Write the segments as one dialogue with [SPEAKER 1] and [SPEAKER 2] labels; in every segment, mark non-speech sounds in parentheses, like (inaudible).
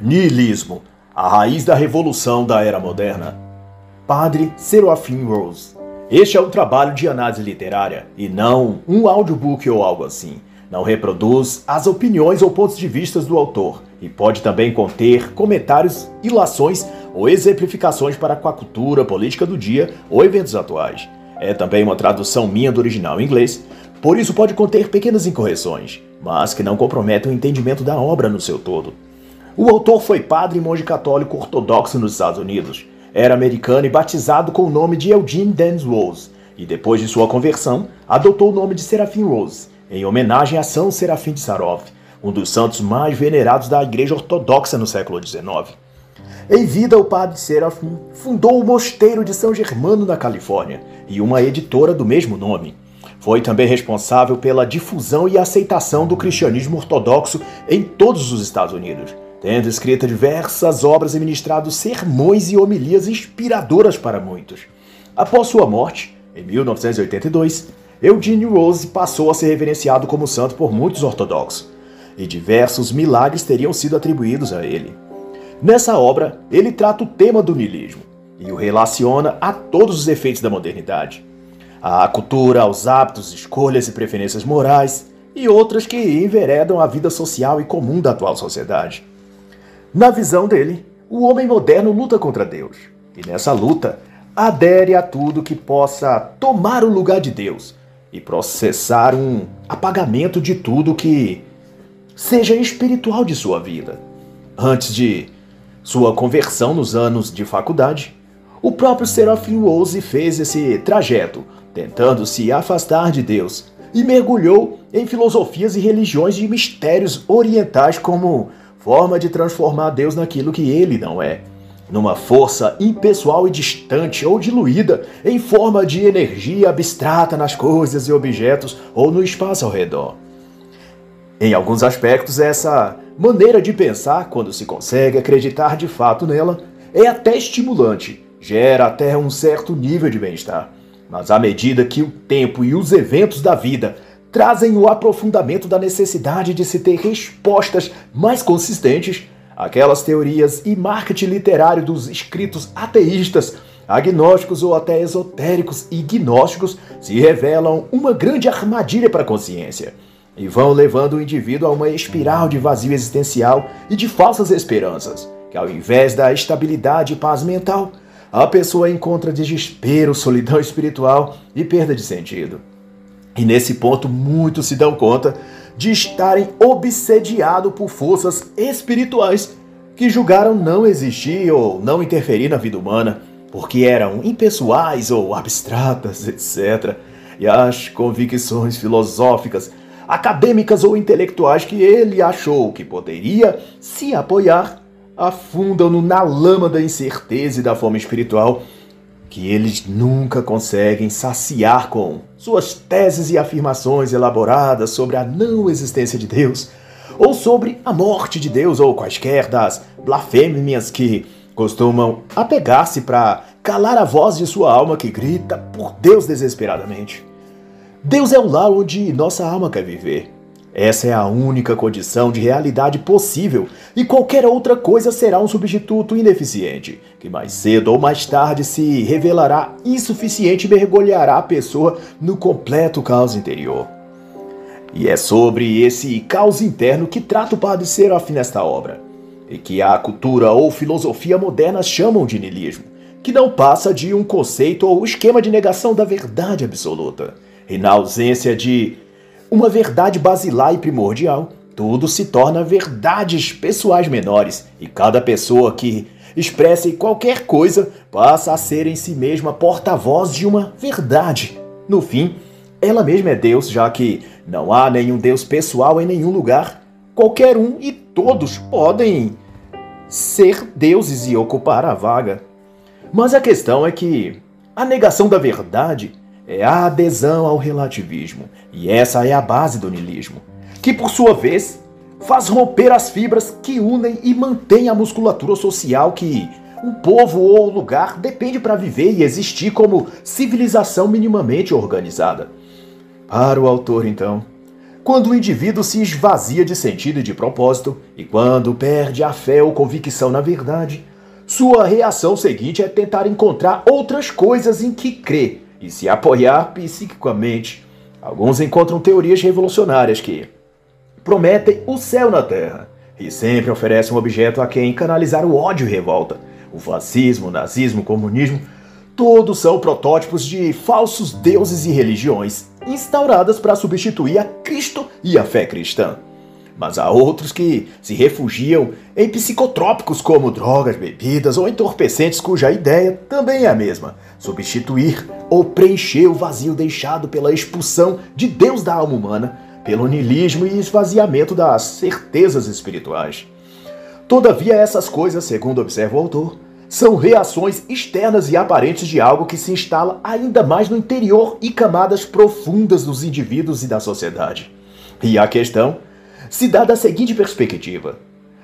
[SPEAKER 1] Nihilismo, a raiz da revolução da era moderna. Padre Serafim Rose. Este é um trabalho de análise literária e não um audiobook ou algo assim. Não reproduz as opiniões ou pontos de vista do autor e pode também conter comentários, ilações ou exemplificações para com a cultura política do dia ou eventos atuais. É também uma tradução minha do original em inglês, por isso pode conter pequenas incorreções, mas que não comprometem o entendimento da obra no seu todo. O autor foi padre e monge católico ortodoxo nos Estados Unidos. Era americano e batizado com o nome de Eugene Dance Rose, e depois de sua conversão, adotou o nome de Serafim Rose, em homenagem a São Serafim de Sarov, um dos santos mais venerados da Igreja Ortodoxa no século XIX. Em vida, o padre Serafim fundou o Mosteiro de São Germano na Califórnia e uma editora do mesmo nome. Foi também responsável pela difusão e aceitação do cristianismo ortodoxo em todos os Estados Unidos tendo escrito diversas obras e ministrado sermões e homilias inspiradoras para muitos. Após sua morte, em 1982, Eugene Rose passou a ser reverenciado como santo por muitos ortodoxos, e diversos milagres teriam sido atribuídos a ele. Nessa obra, ele trata o tema do niilismo e o relaciona a todos os efeitos da modernidade. A cultura, aos hábitos, escolhas e preferências morais, e outras que enveredam a vida social e comum da atual sociedade. Na visão dele, o homem moderno luta contra Deus. E nessa luta, adere a tudo que possa tomar o lugar de Deus e processar um apagamento de tudo que seja espiritual de sua vida. Antes de sua conversão nos anos de faculdade, o próprio Serafim Rose fez esse trajeto, tentando se afastar de Deus, e mergulhou em filosofias e religiões de mistérios orientais como forma de transformar Deus naquilo que ele não é, numa força impessoal e distante ou diluída em forma de energia abstrata nas coisas e objetos ou no espaço ao redor. Em alguns aspectos, essa maneira de pensar, quando se consegue acreditar de fato nela, é até estimulante, gera até um certo nível de bem-estar. Mas à medida que o tempo e os eventos da vida trazem o aprofundamento da necessidade de se ter respostas mais consistentes àquelas teorias e marketing literário dos escritos ateístas, agnósticos ou até esotéricos e gnósticos se revelam uma grande armadilha para a consciência e vão levando o indivíduo a uma espiral de vazio existencial e de falsas esperanças, que ao invés da estabilidade e paz mental, a pessoa encontra desespero, solidão espiritual e perda de sentido. E nesse ponto, muitos se dão conta de estarem obsediados por forças espirituais que julgaram não existir ou não interferir na vida humana, porque eram impessoais ou abstratas, etc. E as convicções filosóficas, acadêmicas ou intelectuais que ele achou que poderia se apoiar afundam-no na lama da incerteza e da fome espiritual que eles nunca conseguem saciar com suas teses e afirmações elaboradas sobre a não existência de Deus, ou sobre a morte de Deus, ou quaisquer das blasfêmias que costumam apegar-se para calar a voz de sua alma que grita por Deus desesperadamente. Deus é o lar onde nossa alma quer viver. Essa é a única condição de realidade possível e qualquer outra coisa será um substituto ineficiente, que mais cedo ou mais tarde se revelará insuficiente e mergulhará a pessoa no completo caos interior. E é sobre esse caos interno que trata o Padre Serafim nesta obra, e que a cultura ou filosofia moderna chamam de niilismo, que não passa de um conceito ou esquema de negação da verdade absoluta, e na ausência de uma verdade basilar e primordial, tudo se torna verdades pessoais menores e cada pessoa que expresse qualquer coisa passa a ser em si mesma porta-voz de uma verdade. No fim, ela mesma é Deus, já que não há nenhum Deus pessoal em nenhum lugar. Qualquer um e todos podem ser deuses e ocupar a vaga. Mas a questão é que a negação da verdade é a adesão ao relativismo, e essa é a base do niilismo, que por sua vez faz romper as fibras que unem e mantêm a musculatura social que um povo ou lugar depende para viver e existir como civilização minimamente organizada. Para o autor, então, quando o indivíduo se esvazia de sentido e de propósito, e quando perde a fé ou convicção na verdade, sua reação seguinte é tentar encontrar outras coisas em que crê e se apoiar psiquicamente. Alguns encontram teorias revolucionárias que prometem o céu na terra e sempre oferecem um objeto a quem canalizar o ódio e revolta. O fascismo, o nazismo, o comunismo, todos são protótipos de falsos deuses e religiões instauradas para substituir a Cristo e a fé cristã. Mas há outros que se refugiam em psicotrópicos como drogas, bebidas ou entorpecentes, cuja ideia também é a mesma: substituir ou preencher o vazio deixado pela expulsão de Deus da alma humana, pelo niilismo e esvaziamento das certezas espirituais. Todavia, essas coisas, segundo observa o autor, são reações externas e aparentes de algo que se instala ainda mais no interior e camadas profundas dos indivíduos e da sociedade. E a questão se dá da seguinte perspectiva: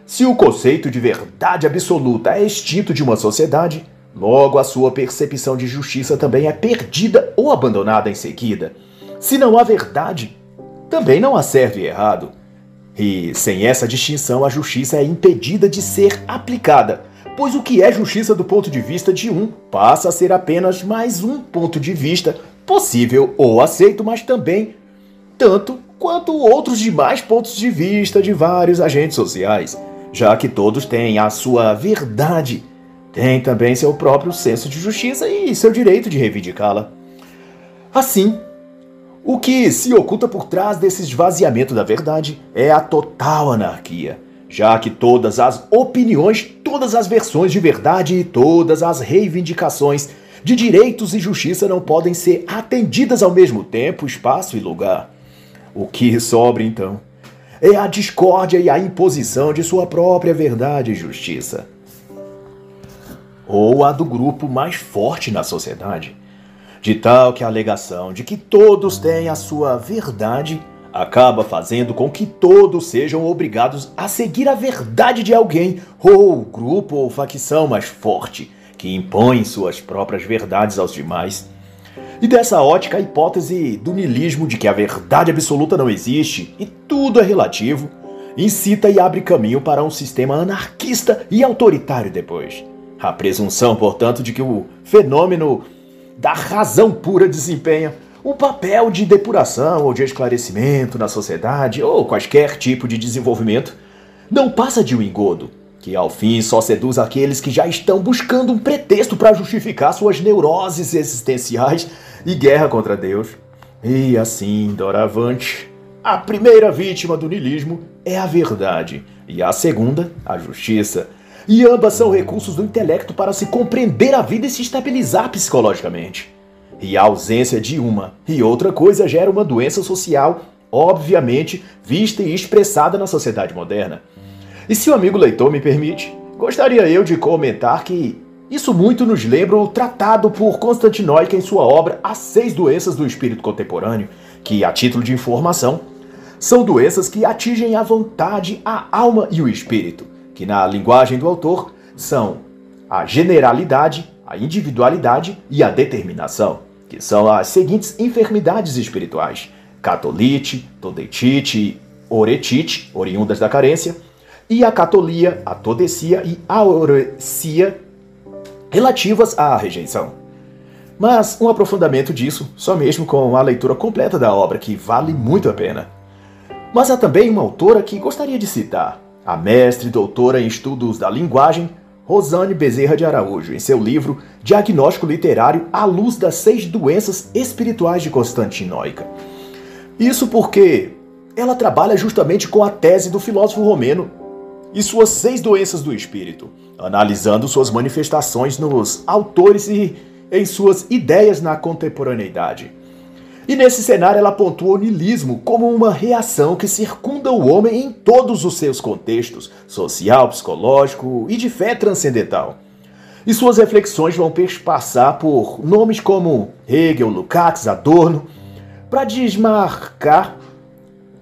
[SPEAKER 1] se o conceito de verdade absoluta é extinto de uma sociedade, logo a sua percepção de justiça também é perdida ou abandonada em seguida. Se não há verdade, também não há certo e errado. E sem essa distinção, a justiça é impedida de ser aplicada, pois o que é justiça do ponto de vista de um passa a ser apenas mais um ponto de vista possível ou aceito, mas também tanto quanto outros demais pontos de vista de vários agentes sociais, já que todos têm a sua verdade, têm também seu próprio senso de justiça e seu direito de reivindicá-la. Assim, o que se oculta por trás desse esvaziamento da verdade é a total anarquia, já que todas as opiniões, todas as versões de verdade e todas as reivindicações de direitos e justiça não podem ser atendidas ao mesmo tempo, espaço e lugar. O que sobra então é a discórdia e a imposição de sua própria verdade e justiça. Ou a do grupo mais forte na sociedade, de tal que a alegação de que todos têm a sua verdade acaba fazendo com que todos sejam obrigados a seguir a verdade de alguém ou grupo ou facção mais forte que impõe suas próprias verdades aos demais e dessa ótica, a hipótese do niilismo de que a verdade absoluta não existe e tudo é relativo incita e abre caminho para um sistema anarquista e autoritário depois. A presunção, portanto, de que o fenômeno da razão pura desempenha um papel de depuração ou de esclarecimento na sociedade ou quaisquer tipo de desenvolvimento não passa de um engodo, que ao fim só seduz aqueles que já estão buscando um pretexto para justificar suas neuroses existenciais e guerra contra Deus. E assim, doravante, a primeira vítima do niilismo é a verdade, e a segunda, a justiça. E ambas são recursos do intelecto para se compreender a vida e se estabilizar psicologicamente. E a ausência de uma e outra coisa gera uma doença social, obviamente vista e expressada na sociedade moderna. E se o amigo leitor me permite, gostaria eu de comentar que isso muito nos lembra o tratado por Constantinoica em sua obra As Seis Doenças do Espírito Contemporâneo, que, a título de informação, são doenças que atingem a vontade, a alma e o espírito, que, na linguagem do autor, são a generalidade, a individualidade e a determinação, que são as seguintes enfermidades espirituais: catolite, todetite oretite, oriundas da carência, e a catolia, a todecia e a aurecia, relativas à rejeição. Mas um aprofundamento disso só mesmo com a leitura completa da obra, que vale muito a pena. Mas há também uma autora que gostaria de citar, a mestre e doutora em estudos da linguagem, Rosane Bezerra de Araújo, em seu livro Diagnóstico Literário à Luz das Seis Doenças Espirituais de Constantinoica. Isso porque ela trabalha justamente com a tese do filósofo romeno e suas seis doenças do espírito, analisando suas manifestações nos autores e em suas ideias na contemporaneidade. E nesse cenário ela pontua o niilismo como uma reação que circunda o homem em todos os seus contextos, social, psicológico e de fé transcendental. E suas reflexões vão passar por nomes como Hegel, Lukács, Adorno, para desmarcar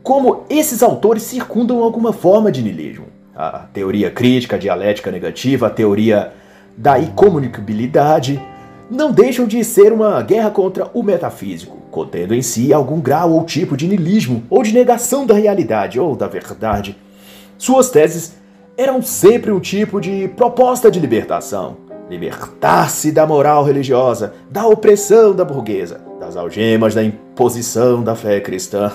[SPEAKER 1] como esses autores circundam alguma forma de niilismo a teoria crítica, a dialética negativa, a teoria da incomunicabilidade, não deixam de ser uma guerra contra o metafísico, contendo em si algum grau ou tipo de niilismo ou de negação da realidade ou da verdade. Suas teses eram sempre um tipo de proposta de libertação. Libertar-se da moral religiosa, da opressão da burguesa, das algemas da imposição da fé cristã.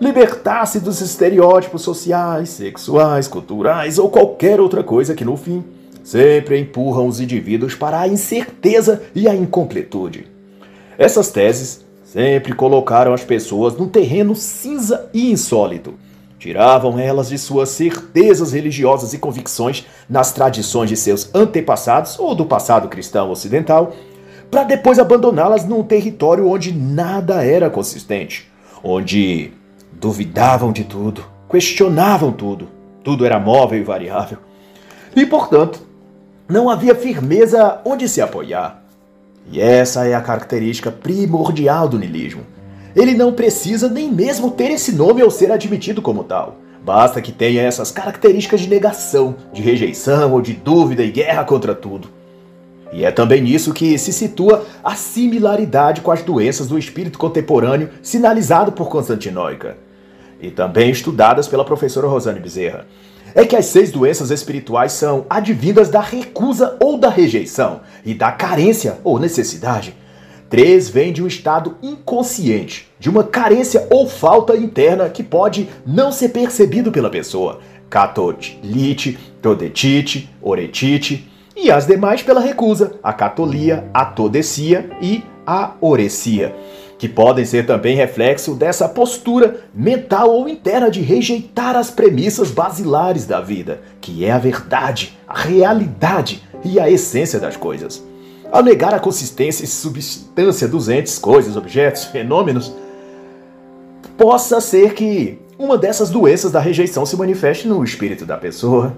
[SPEAKER 1] Libertar-se dos estereótipos sociais, sexuais, culturais ou qualquer outra coisa que, no fim, sempre empurram os indivíduos para a incerteza e a incompletude. Essas teses sempre colocaram as pessoas num terreno cinza e insólito. Tiravam elas de suas certezas religiosas e convicções nas tradições de seus antepassados ou do passado cristão ocidental, para depois abandoná-las num território onde nada era consistente, onde duvidavam de tudo, questionavam tudo, tudo era móvel e variável. E, portanto, não havia firmeza onde se apoiar. E essa é a característica primordial do niilismo. Ele não precisa nem mesmo ter esse nome ou ser admitido como tal. Basta que tenha essas características de negação, de rejeição ou de dúvida e guerra contra tudo. E é também nisso que se situa a similaridade com as doenças do espírito contemporâneo sinalizado por Constantinoica, e também estudadas pela professora Rosane Bezerra é que as seis doenças espirituais são advindas da recusa ou da rejeição e da carência ou necessidade. Três vêm de um estado inconsciente, de uma carência ou falta interna que pode não ser percebido pela pessoa. Catolite, todetite, oretite e as demais pela recusa, a catolia, a todecia e a orecia que podem ser também reflexo dessa postura mental ou interna de rejeitar as premissas basilares da vida, que é a verdade, a realidade e a essência das coisas. Ao negar a consistência e substância dos entes, coisas, objetos, fenômenos, possa ser que uma dessas doenças da rejeição se manifeste no espírito da pessoa.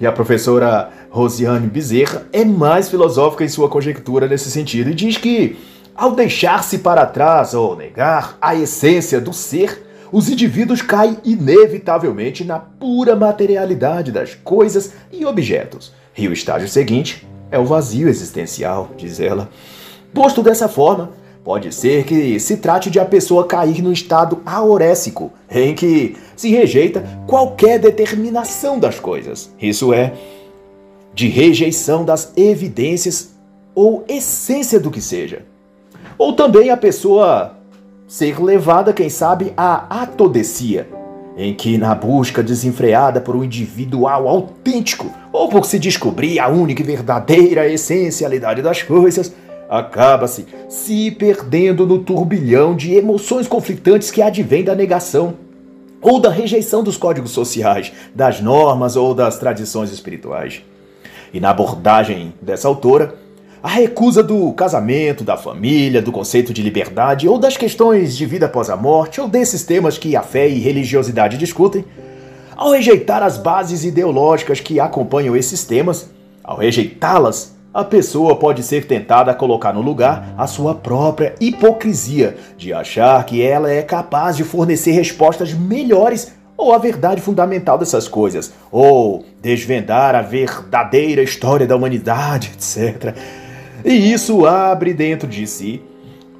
[SPEAKER 1] E a professora Rosiane Bezerra é mais filosófica em sua conjectura nesse sentido e diz que ao deixar-se para trás ou negar a essência do ser, os indivíduos caem inevitavelmente na pura materialidade das coisas e objetos. E o estágio seguinte é o vazio existencial, diz ela. Posto dessa forma, pode ser que se trate de a pessoa cair no estado aorésico, em que se rejeita qualquer determinação das coisas. Isso é, de rejeição das evidências ou essência do que seja. Ou também a pessoa ser levada, quem sabe, à atodecia, em que, na busca desenfreada por um individual autêntico, ou por se descobrir a única e verdadeira essencialidade das coisas, acaba-se se perdendo no turbilhão de emoções conflitantes que advém da negação ou da rejeição dos códigos sociais, das normas ou das tradições espirituais. E na abordagem dessa autora, a recusa do casamento, da família, do conceito de liberdade ou das questões de vida após a morte ou desses temas que a fé e religiosidade discutem, ao rejeitar as bases ideológicas que acompanham esses temas, ao rejeitá-las, a pessoa pode ser tentada a colocar no lugar a sua própria hipocrisia de achar que ela é capaz de fornecer respostas melhores ou a verdade fundamental dessas coisas, ou desvendar a verdadeira história da humanidade, etc. E isso abre dentro de si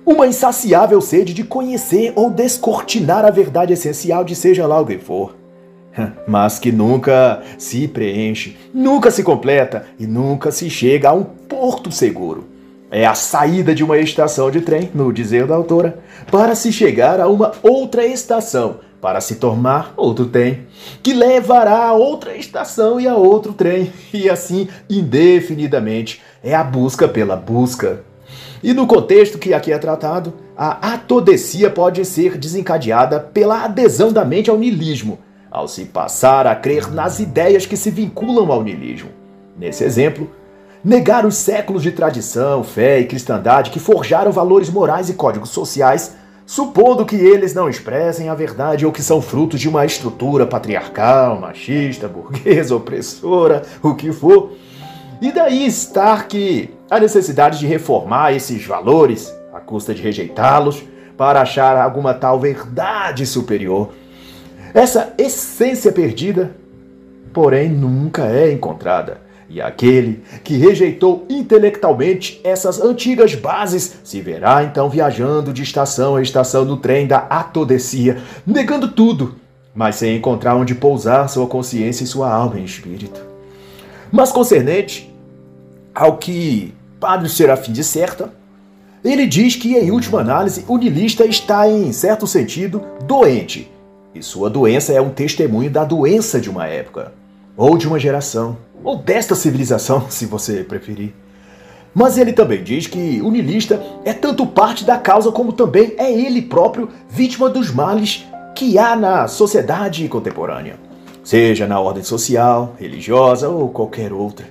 [SPEAKER 1] uma insaciável sede de conhecer ou descortinar a verdade essencial de seja lá o que for. Mas que nunca se preenche, nunca se completa e nunca se chega a um porto seguro. É a saída de uma estação de trem, no dizer da autora, para se chegar a uma outra estação, para se tomar outro trem, que levará a outra estação e a outro trem, e assim indefinidamente. É a busca pela busca. E no contexto que aqui é tratado, a atodecia pode ser desencadeada pela adesão da mente ao niilismo, ao se passar a crer nas ideias que se vinculam ao niilismo. Nesse exemplo, negar os séculos de tradição, fé e cristandade que forjaram valores morais e códigos sociais supondo que eles não expressem a verdade ou que são frutos de uma estrutura patriarcal, machista, burguesa, opressora, o que for. E daí estar que a necessidade de reformar esses valores, à custa de rejeitá-los, para achar alguma tal verdade superior. Essa essência perdida, porém, nunca é encontrada. E aquele que rejeitou intelectualmente essas antigas bases se verá então viajando de estação a estação no trem da atodecia, negando tudo, mas sem encontrar onde pousar sua consciência e sua alma em espírito. Mas concernente ao que Padre Serafim disserta, ele diz que, em última análise, o nilista está, em certo sentido, doente, e sua doença é um testemunho da doença de uma época, ou de uma geração ou desta civilização, (laughs) se você preferir. Mas ele também diz que o niilista é tanto parte da causa como também é ele próprio vítima dos males que há na sociedade contemporânea, seja na ordem social, religiosa ou qualquer outra.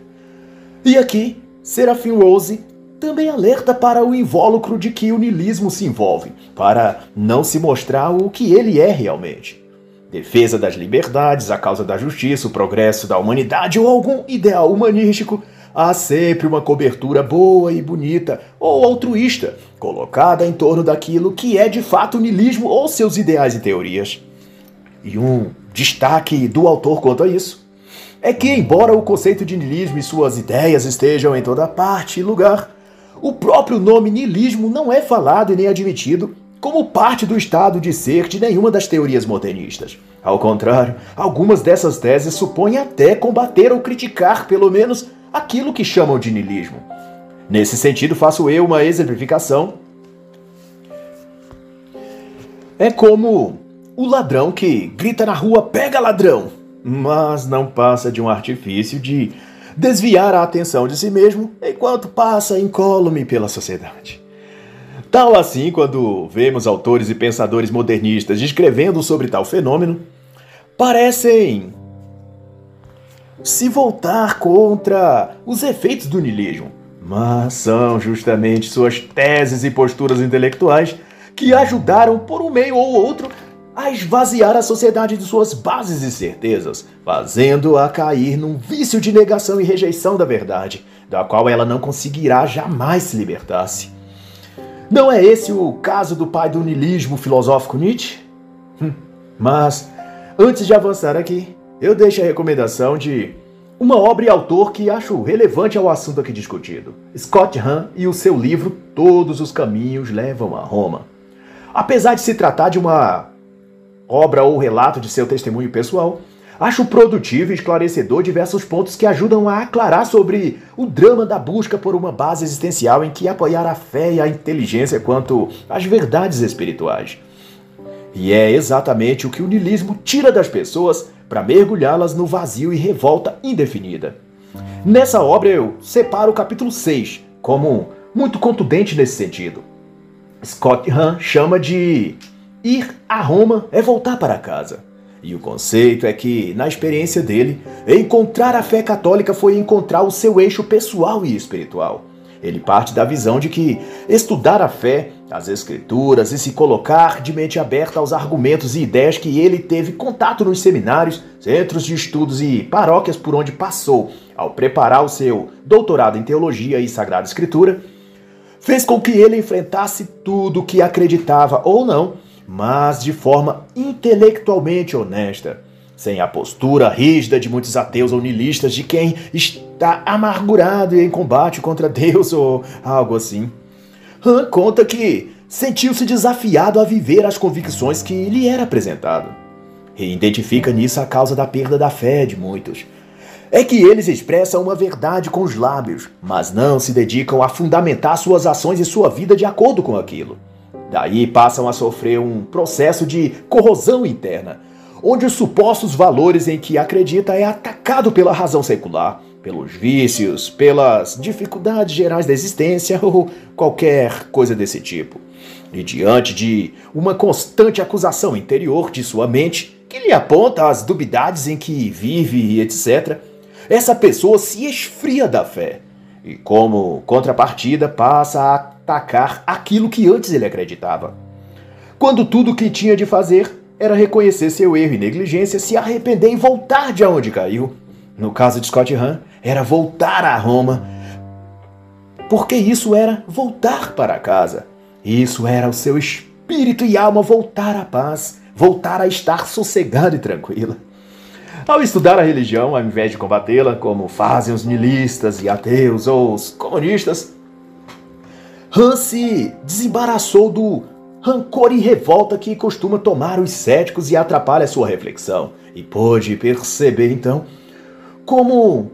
[SPEAKER 1] E aqui, Serafim Rose também alerta para o invólucro de que o niilismo se envolve, para não se mostrar o que ele é realmente defesa das liberdades, a causa da justiça, o progresso da humanidade ou algum ideal humanístico, há sempre uma cobertura boa e bonita ou altruísta colocada em torno daquilo que é de fato o niilismo ou seus ideais e teorias. E um destaque do autor quanto a isso é que, embora o conceito de niilismo e suas ideias estejam em toda parte e lugar, o próprio nome niilismo não é falado e nem admitido como parte do estado de ser de nenhuma das teorias modernistas. Ao contrário, algumas dessas teses supõem até combater ou criticar, pelo menos, aquilo que chamam de niilismo. Nesse sentido, faço eu uma exemplificação. É como o ladrão que grita na rua: pega ladrão! Mas não passa de um artifício de desviar a atenção de si mesmo enquanto passa incólume pela sociedade. Tal assim, quando vemos autores e pensadores modernistas escrevendo sobre tal fenômeno, parecem se voltar contra os efeitos do niilismo, mas são justamente suas teses e posturas intelectuais que ajudaram, por um meio ou outro, a esvaziar a sociedade de suas bases e certezas, fazendo-a cair num vício de negação e rejeição da verdade, da qual ela não conseguirá jamais se libertar-se. Não é esse o caso do pai do niilismo filosófico Nietzsche? Hum. Mas, antes de avançar aqui, eu deixo a recomendação de uma obra e autor que acho relevante ao assunto aqui discutido: Scott Hahn e o seu livro Todos os Caminhos Levam a Roma. Apesar de se tratar de uma obra ou relato de seu testemunho pessoal, Acho produtivo e esclarecedor diversos pontos que ajudam a aclarar sobre o drama da busca por uma base existencial em que apoiar a fé e a inteligência quanto às verdades espirituais. E é exatamente o que o niilismo tira das pessoas para mergulhá-las no vazio e revolta indefinida. Nessa obra eu separo o capítulo 6 como muito contundente nesse sentido. Scott Hahn chama de ir a Roma é voltar para casa. E o conceito é que, na experiência dele, encontrar a fé católica foi encontrar o seu eixo pessoal e espiritual. Ele parte da visão de que estudar a fé, as escrituras e se colocar de mente aberta aos argumentos e ideias que ele teve contato nos seminários, centros de estudos e paróquias por onde passou ao preparar o seu doutorado em teologia e sagrada escritura, fez com que ele enfrentasse tudo o que acreditava ou não mas de forma intelectualmente honesta, sem a postura rígida de muitos ateus ou niilistas de quem está amargurado e em combate contra Deus ou algo assim. Han conta que sentiu-se desafiado a viver as convicções que lhe era apresentado. E identifica nisso a causa da perda da fé de muitos. É que eles expressam uma verdade com os lábios, mas não se dedicam a fundamentar suas ações e sua vida de acordo com aquilo. Daí passam a sofrer um processo de corrosão interna, onde os supostos valores em que acredita é atacado pela razão secular, pelos vícios, pelas dificuldades gerais da existência ou qualquer coisa desse tipo. E diante de uma constante acusação interior de sua mente, que lhe aponta as dubiedades em que vive e etc., essa pessoa se esfria da fé e, como contrapartida, passa a atacar aquilo que antes ele acreditava. Quando tudo o que tinha de fazer era reconhecer seu erro e negligência, se arrepender e voltar de onde caiu. No caso de Scott Hahn, era voltar a Roma, porque isso era voltar para casa. Isso era o seu espírito e alma voltar à paz, voltar a estar sossegado e tranquila. Ao estudar a religião, ao invés de combatê-la, como fazem os nihilistas e ateus ou os comunistas, Hans se desembaraçou do rancor e revolta que costuma tomar os céticos e atrapalha sua reflexão, e pôde perceber então como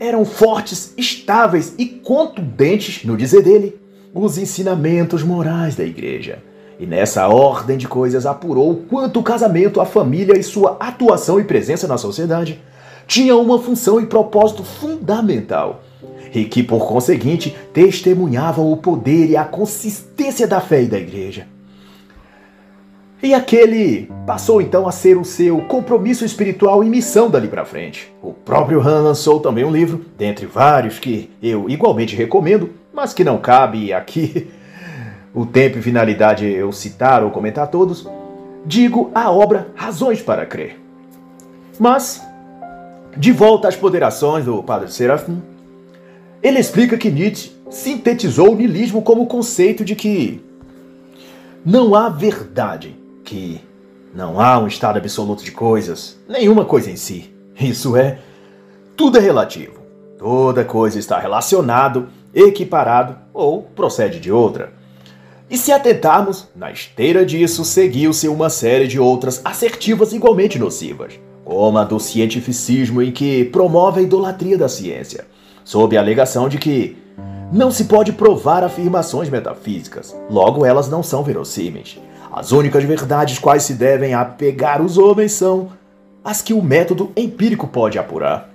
[SPEAKER 1] eram fortes, estáveis e contundentes, no dizer dele, os ensinamentos morais da igreja. E nessa ordem de coisas apurou quanto o casamento, a família e sua atuação e presença na sociedade tinham uma função e propósito fundamental, e que, por conseguinte, testemunhavam o poder e a consistência da fé e da igreja. E aquele passou então a ser o seu compromisso espiritual e missão dali para frente. O próprio Han lançou também um livro, dentre vários que eu igualmente recomendo, mas que não cabe aqui (laughs) o tempo e finalidade eu citar ou comentar todos. Digo a obra Razões para Crer. Mas, de volta às ponderações do Padre Serafim, ele explica que Nietzsche sintetizou o niilismo como conceito de que não há verdade que não há um estado absoluto de coisas, nenhuma coisa em si. Isso é, tudo é relativo. Toda coisa está relacionado, equiparado ou procede de outra. E se atentarmos, na esteira disso seguiu-se uma série de outras assertivas igualmente nocivas, como a do cientificismo em que promove a idolatria da ciência, sob a alegação de que não se pode provar afirmações metafísicas, logo elas não são verossímeis. As únicas verdades quais se devem apegar os homens são as que o método empírico pode apurar.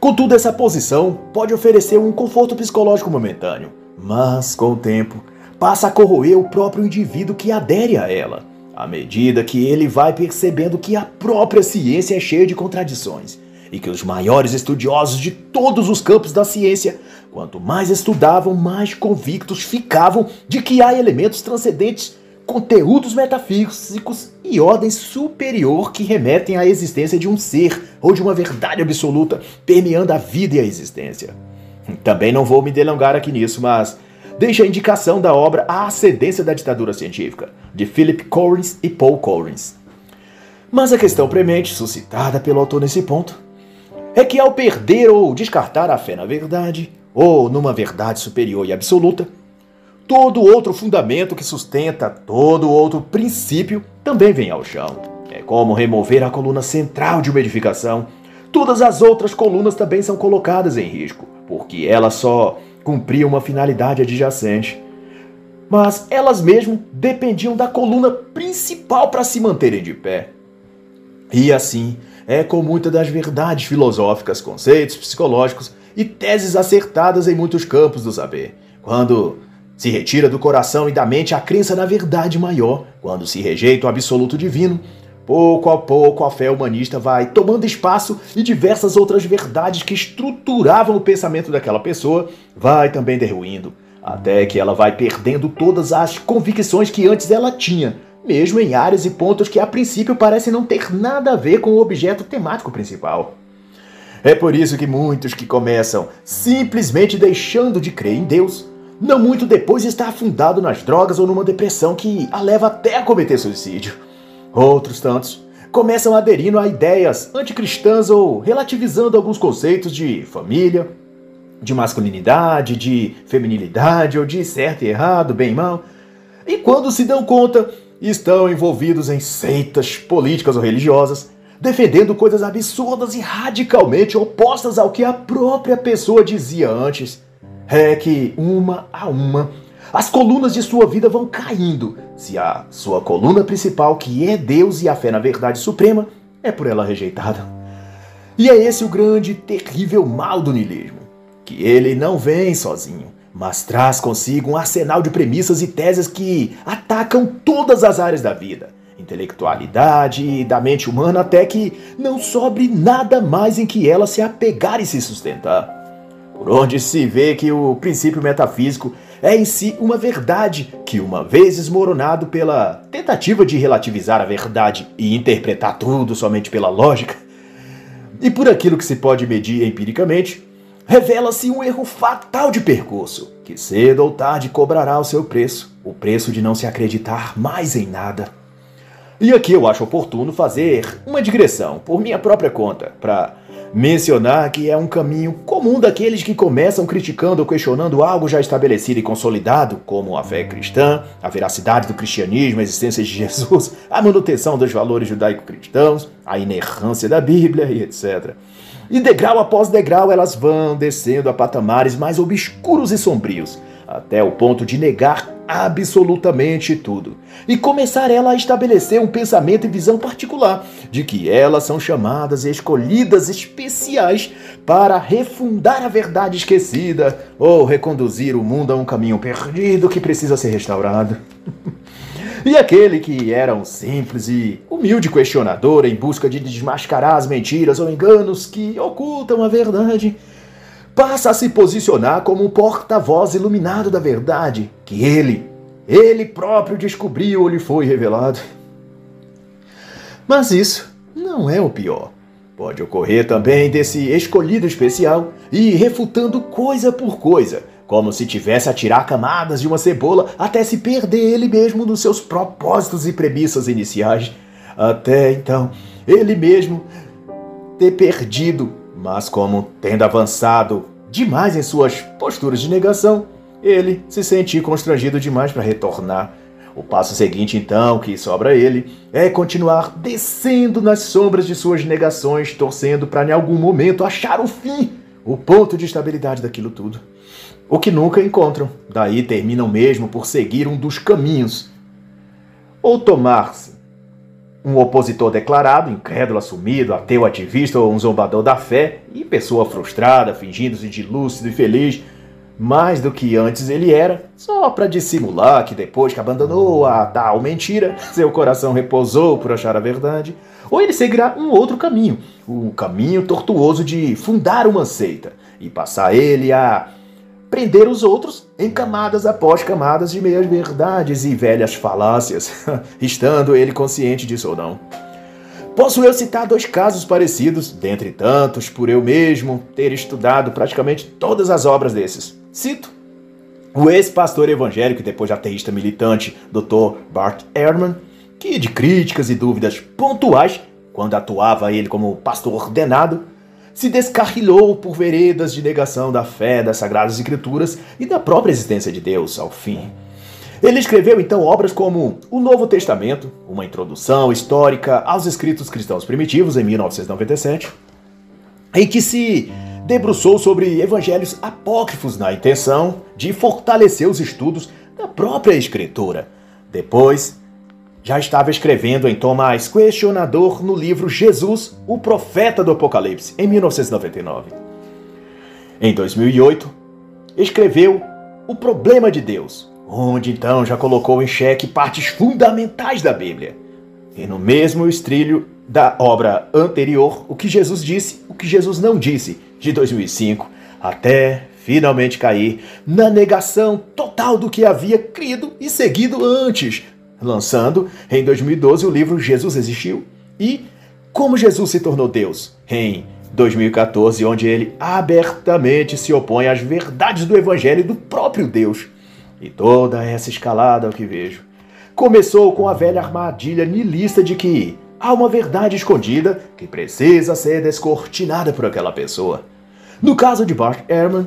[SPEAKER 1] Contudo, essa posição pode oferecer um conforto psicológico momentâneo, mas com o tempo passa a corroer o próprio indivíduo que adere a ela, à medida que ele vai percebendo que a própria ciência é cheia de contradições e que os maiores estudiosos de todos os campos da ciência, quanto mais estudavam, mais convictos ficavam de que há elementos transcendentes conteúdos metafísicos e ordem superior que remetem à existência de um ser ou de uma verdade absoluta permeando a vida e a existência. Também não vou me delongar aqui nisso, mas deixa a indicação da obra A Ascendência da Ditadura Científica, de Philip Collins e Paul Collins. Mas a questão premente, suscitada pelo autor nesse ponto, é que ao perder ou descartar a fé na verdade, ou numa verdade superior e absoluta, todo outro fundamento que sustenta todo outro princípio também vem ao chão. É como remover a coluna central de uma edificação. Todas as outras colunas também são colocadas em risco, porque elas só cumpriam uma finalidade adjacente. Mas elas mesmo dependiam da coluna principal para se manterem de pé. E assim com muitas das verdades filosóficas, conceitos psicológicos e teses acertadas em muitos campos do saber. Quando se retira do coração e da mente a crença na verdade maior, quando se rejeita o absoluto divino. Pouco a pouco a fé humanista vai tomando espaço e diversas outras verdades que estruturavam o pensamento daquela pessoa vai também derruindo, até que ela vai perdendo todas as convicções que antes ela tinha, mesmo em áreas e pontos que a princípio parecem não ter nada a ver com o objeto temático principal. É por isso que muitos que começam simplesmente deixando de crer em Deus não muito depois está afundado nas drogas ou numa depressão que a leva até a cometer suicídio. Outros tantos começam aderindo a ideias anticristãs ou relativizando alguns conceitos de família, de masculinidade, de feminilidade ou de certo e errado, bem e mal. E quando se dão conta, estão envolvidos em seitas políticas ou religiosas, defendendo coisas absurdas e radicalmente opostas ao que a própria pessoa dizia antes. É que uma a uma as colunas de sua vida vão caindo, se a sua coluna principal, que é Deus e a fé na verdade suprema, é por ela rejeitada. E é esse o grande, terrível mal do niilismo, que ele não vem sozinho, mas traz consigo um arsenal de premissas e teses que atacam todas as áreas da vida, intelectualidade da mente humana até que não sobre nada mais em que ela se apegar e se sustentar por onde se vê que o princípio metafísico é em si uma verdade que, uma vez esmoronado pela tentativa de relativizar a verdade e interpretar tudo somente pela lógica, e por aquilo que se pode medir empiricamente, revela-se um erro fatal de percurso, que cedo ou tarde cobrará o seu preço, o preço de não se acreditar mais em nada. E aqui eu acho oportuno fazer uma digressão, por minha própria conta, para mencionar que é um caminho comum daqueles que começam criticando ou questionando algo já estabelecido e consolidado, como a fé cristã, a veracidade do cristianismo, a existência de Jesus, a manutenção dos valores judaico-cristãos, a inerrância da Bíblia e etc. E degrau após degrau elas vão descendo a patamares mais obscuros e sombrios, até o ponto de negar absolutamente tudo e começar ela a estabelecer um pensamento e visão particular de que elas são chamadas e escolhidas especiais para refundar a verdade esquecida ou reconduzir o mundo a um caminho perdido que precisa ser restaurado. (laughs) E aquele que era um simples e humilde questionador em busca de desmascarar as mentiras ou enganos que ocultam a verdade, passa a se posicionar como um porta-voz iluminado da verdade que ele, ele próprio descobriu ou lhe foi revelado. Mas isso não é o pior. Pode ocorrer também desse escolhido especial e refutando coisa por coisa, como se tivesse a tirar camadas de uma cebola até se perder ele mesmo nos seus propósitos e premissas iniciais. Até então, ele mesmo ter perdido mas como, tendo avançado demais em suas posturas de negação, ele se sentiu constrangido demais para retornar. O passo seguinte, então, que sobra a ele, é continuar descendo nas sombras de suas negações, torcendo para em algum momento achar o fim, o ponto de estabilidade daquilo tudo. O que nunca encontram, daí terminam mesmo por seguir um dos caminhos. Ou tomar-se um opositor declarado, incrédulo assumido, ateu ativista ou um zombador da fé, e pessoa frustrada, fingindo-se de lúcido e feliz, mais do que antes ele era, só para dissimular que depois que abandonou a tal mentira, seu coração repousou por achar a verdade, ou ele seguirá um outro caminho, o caminho tortuoso de fundar uma seita e passar ele a prender os outros em camadas após camadas de meias verdades e velhas falácias, (laughs) estando ele consciente disso ou não. Posso eu citar dois casos parecidos, dentre tantos, por eu mesmo ter estudado praticamente todas as obras desses. Cito o ex-pastor evangélico e depois ateísta militante Dr. Bart Ehrman, que de críticas e dúvidas pontuais, quando atuava ele como pastor ordenado, se descarrilhou por veredas de negação da fé das Sagradas Escrituras e da própria existência de Deus ao fim. Ele escreveu então obras como O Novo Testamento, uma introdução histórica aos escritos cristãos primitivos, em 1997, em que se debruçou sobre evangelhos apócrifos na intenção de fortalecer os estudos da própria escritura. Depois, já estava escrevendo em tom mais questionador no livro Jesus, o Profeta do Apocalipse, em 1999. Em 2008, escreveu O Problema de Deus, onde então já colocou em xeque partes fundamentais da Bíblia. E no mesmo estrilho da obra anterior, o que Jesus disse, o que Jesus não disse, de 2005, até finalmente cair na negação total do que havia crido e seguido antes, lançando em 2012 o livro Jesus Existiu e Como Jesus se tornou Deus, em 2014, onde ele abertamente se opõe às verdades do Evangelho do próprio Deus. E toda essa escalada que vejo começou com a velha armadilha nilista de que há uma verdade escondida que precisa ser descortinada por aquela pessoa. No caso de Bart Ehrman,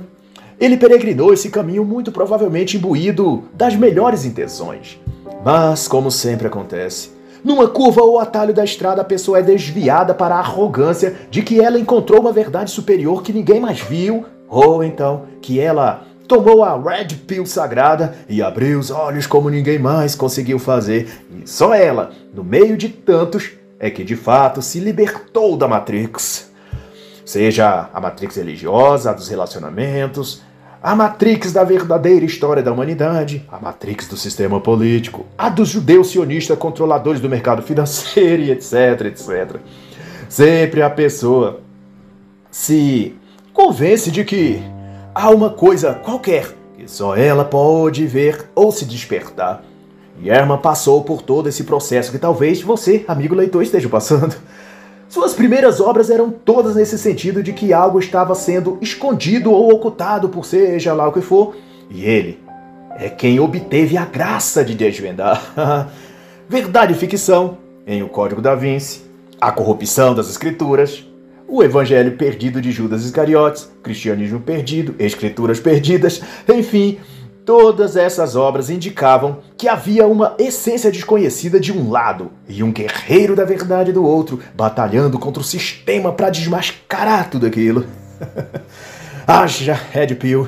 [SPEAKER 1] ele peregrinou esse caminho muito provavelmente imbuído das melhores intenções. Mas, como sempre acontece, numa curva ou atalho da estrada a pessoa é desviada para a arrogância de que ela encontrou uma verdade superior que ninguém mais viu, ou então que ela tomou a Red Pill sagrada e abriu os olhos como ninguém mais conseguiu fazer. E só ela, no meio de tantos, é que de fato se libertou da Matrix. Seja a Matrix religiosa, a dos relacionamentos, a Matrix da verdadeira história da humanidade, a Matrix do sistema político, a dos judeus sionistas controladores do mercado financeiro etc, etc. Sempre a pessoa se convence de que há uma coisa qualquer que só ela pode ver ou se despertar. E Herman passou por todo esse processo que talvez você, amigo leitor, esteja passando. Suas primeiras obras eram todas nesse sentido de que algo estava sendo escondido ou ocultado por seja lá o que for, e ele é quem obteve a graça de desvendar. (laughs) Verdade e ficção, em O Código da Vinci, A Corrupção das Escrituras, O Evangelho Perdido de Judas Iscariotes, Cristianismo Perdido, Escrituras Perdidas, enfim, Todas essas obras indicavam que havia uma essência desconhecida de um lado e um guerreiro da verdade do outro, batalhando contra o sistema para desmascarar tudo aquilo. (laughs) Haja Red Pill.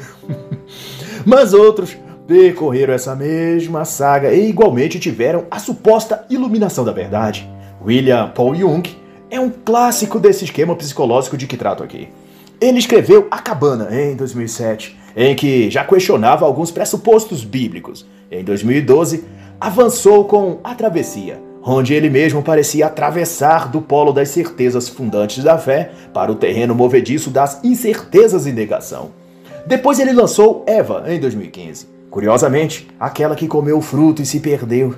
[SPEAKER 1] (laughs) Mas outros percorreram essa mesma saga e igualmente tiveram a suposta iluminação da verdade. William Paul Jung é um clássico desse esquema psicológico de que trato aqui. Ele escreveu A Cabana em 2007 em que já questionava alguns pressupostos bíblicos. Em 2012, avançou com A Travessia, onde ele mesmo parecia atravessar do polo das certezas fundantes da fé para o terreno movediço das incertezas e negação. Depois ele lançou Eva em 2015. Curiosamente, aquela que comeu o fruto e se perdeu.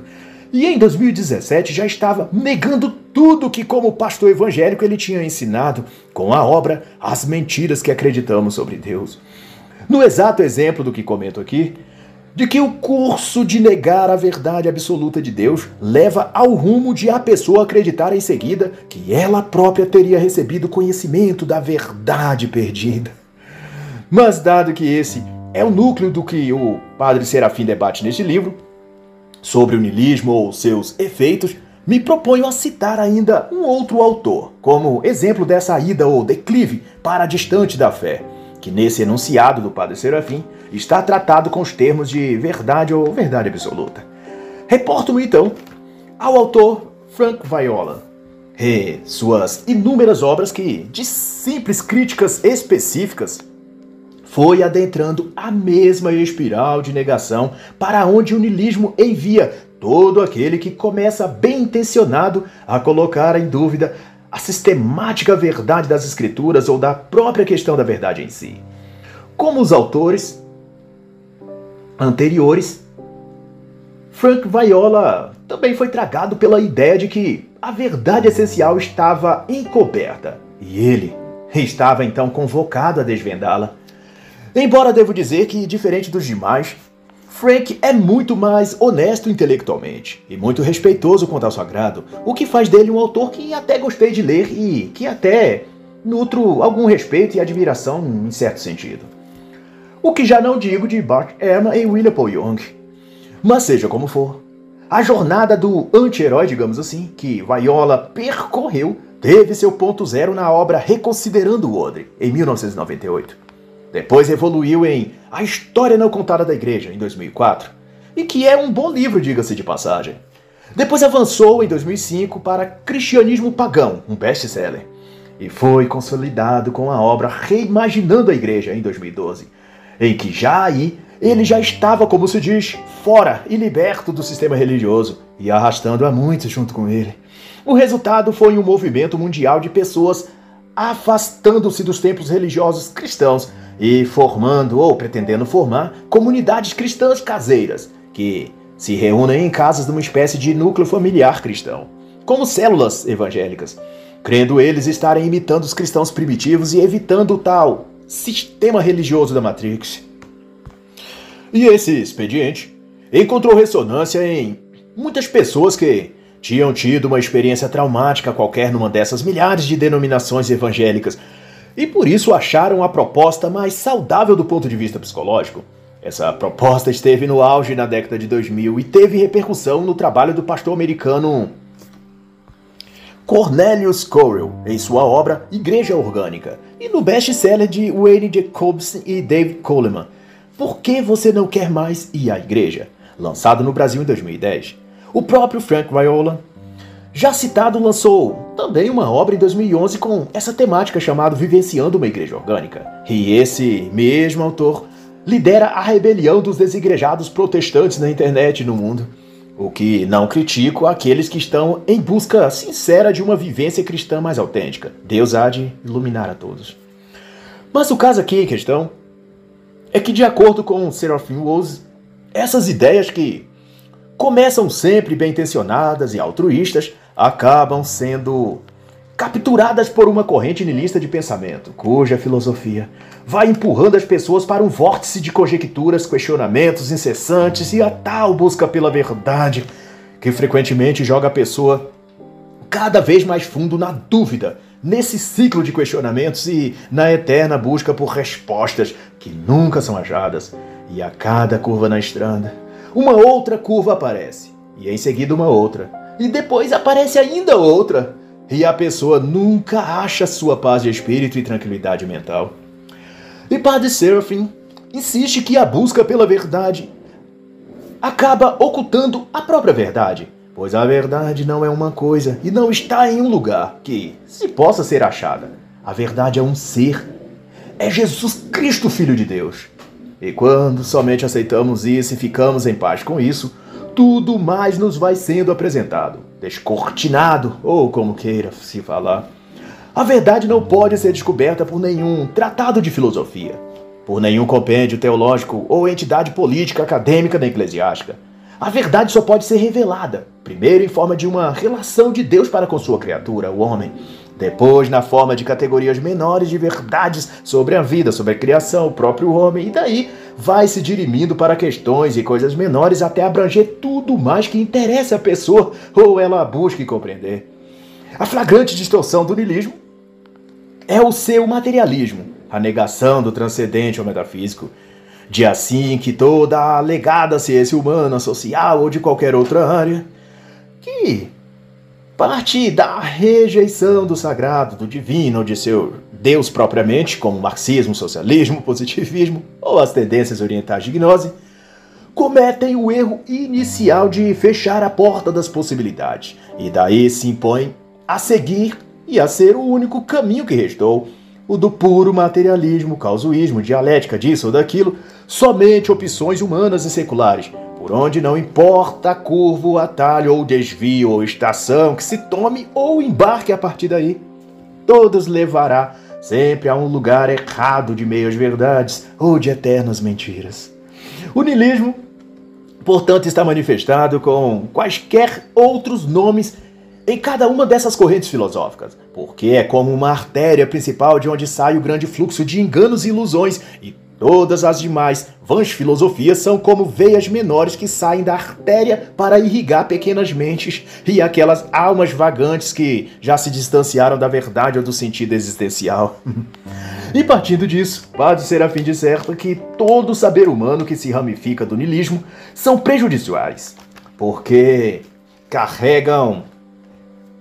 [SPEAKER 1] E em 2017 já estava negando tudo que, como pastor evangélico, ele tinha ensinado com a obra As Mentiras que Acreditamos sobre Deus no exato exemplo do que comento aqui, de que o curso de negar a verdade absoluta de Deus leva ao rumo de a pessoa acreditar em seguida que ela própria teria recebido conhecimento da verdade perdida. Mas, dado que esse é o núcleo do que o padre Serafim debate neste livro, sobre o niilismo ou seus efeitos, me proponho a citar ainda um outro autor, como exemplo dessa ida ou declive para distante da fé que nesse enunciado do Padre Serafim está tratado com os termos de verdade ou verdade absoluta. Reporto-me então ao autor Frank Viola e suas inúmeras obras que, de simples críticas específicas, foi adentrando a mesma espiral de negação para onde o niilismo envia todo aquele que começa bem intencionado a colocar em dúvida a sistemática verdade das escrituras ou da própria questão da verdade em si. Como os autores anteriores, Frank Viola também foi tragado pela ideia de que a verdade essencial estava encoberta e ele estava então convocado a desvendá-la. Embora devo dizer que, diferente dos demais, Frank é muito mais honesto intelectualmente e muito respeitoso quanto ao sagrado, o que faz dele um autor que até gostei de ler e que até nutro algum respeito e admiração em certo sentido. O que já não digo de Bart Ehrman e William Paul Young. Mas seja como for, a jornada do anti-herói, digamos assim, que Viola percorreu, teve seu ponto zero na obra Reconsiderando o Odre, em 1998. Depois evoluiu em A História Não Contada da Igreja, em 2004, e que é um bom livro, diga-se de passagem. Depois avançou em 2005 para Cristianismo Pagão, um best-seller, e foi consolidado com a obra Reimaginando a Igreja, em 2012, em que já aí ele já estava, como se diz, fora e liberto do sistema religioso e arrastando a muitos junto com ele. O resultado foi um movimento mundial de pessoas afastando-se dos templos religiosos cristãos e formando ou pretendendo formar comunidades cristãs caseiras que se reúnem em casas de uma espécie de núcleo familiar cristão, como células evangélicas, crendo eles estarem imitando os cristãos primitivos e evitando o tal sistema religioso da Matrix. E esse expediente encontrou ressonância em muitas pessoas que tinham tido uma experiência traumática qualquer numa dessas milhares de denominações evangélicas e por isso acharam a proposta mais saudável do ponto de vista psicológico. Essa proposta esteve no auge na década de 2000 e teve repercussão no trabalho do pastor americano Cornelius Correll em sua obra Igreja Orgânica e no best-seller de Wayne Jacobson e David Coleman, Por que você não quer mais ir à igreja? lançado no Brasil em 2010. O próprio Frank Viola já citado lançou também uma obra em 2011 com essa temática chamada Vivenciando uma Igreja Orgânica. E esse mesmo autor lidera a rebelião dos desigrejados protestantes na internet e no mundo. O que não critico aqueles que estão em busca sincera de uma vivência cristã mais autêntica. Deus há de iluminar a todos. Mas o caso aqui em questão é que, de acordo com Seraphim Rose, essas ideias que começam sempre bem intencionadas e altruístas acabam sendo capturadas por uma corrente niilista de pensamento, cuja filosofia vai empurrando as pessoas para um vórtice de conjecturas, questionamentos incessantes e a tal busca pela verdade, que frequentemente joga a pessoa cada vez mais fundo na dúvida, nesse ciclo de questionamentos e na eterna busca por respostas que nunca são achadas. E a cada curva na estrada, uma outra curva aparece, e em seguida uma outra, e depois aparece ainda outra, e a pessoa nunca acha sua paz de espírito e tranquilidade mental. E Padre Serafim insiste que a busca pela verdade acaba ocultando a própria verdade, pois a verdade não é uma coisa e não está em um lugar que se possa ser achada. A verdade é um ser. É Jesus Cristo, Filho de Deus. E quando somente aceitamos isso e ficamos em paz com isso, tudo mais nos vai sendo apresentado, descortinado, ou como queira se falar. A verdade não pode ser descoberta por nenhum tratado de filosofia, por nenhum compêndio teológico ou entidade política, acadêmica nem eclesiástica. A verdade só pode ser revelada, primeiro em forma de uma relação de Deus para com sua criatura, o homem, depois na forma de categorias menores de verdades sobre a vida, sobre a criação, o próprio homem, e daí vai se dirimindo para questões e coisas menores até abranger tudo mais que interessa a pessoa ou ela busque compreender. A flagrante distorção do niilismo é o seu materialismo, a negação do transcendente ou metafísico, de assim que toda a alegada ciência humana, social ou de qualquer outra área, que parte da rejeição do sagrado, do divino, de seu Deus propriamente, como marxismo, socialismo, positivismo ou as tendências orientais de gnose, cometem o erro inicial de fechar a porta das possibilidades. E daí se impõem a seguir e a ser o único caminho que restou, o do puro materialismo, causuísmo, dialética disso ou daquilo, somente opções humanas e seculares, por onde não importa a curva, o atalho ou desvio ou estação que se tome ou embarque a partir daí, todos levará sempre a um lugar errado de meias verdades ou de eternas mentiras. O niilismo, portanto, está manifestado com quaisquer outros nomes em cada uma dessas correntes filosóficas, porque é como uma artéria principal de onde sai o grande fluxo de enganos e ilusões, e todas as demais vãs filosofias são como veias menores que saem da artéria para irrigar pequenas mentes e aquelas almas vagantes que já se distanciaram da verdade ou do sentido existencial. (laughs) e partindo disso, pode ser a fim de certo que todo saber humano que se ramifica do niilismo são prejudiciais, porque carregam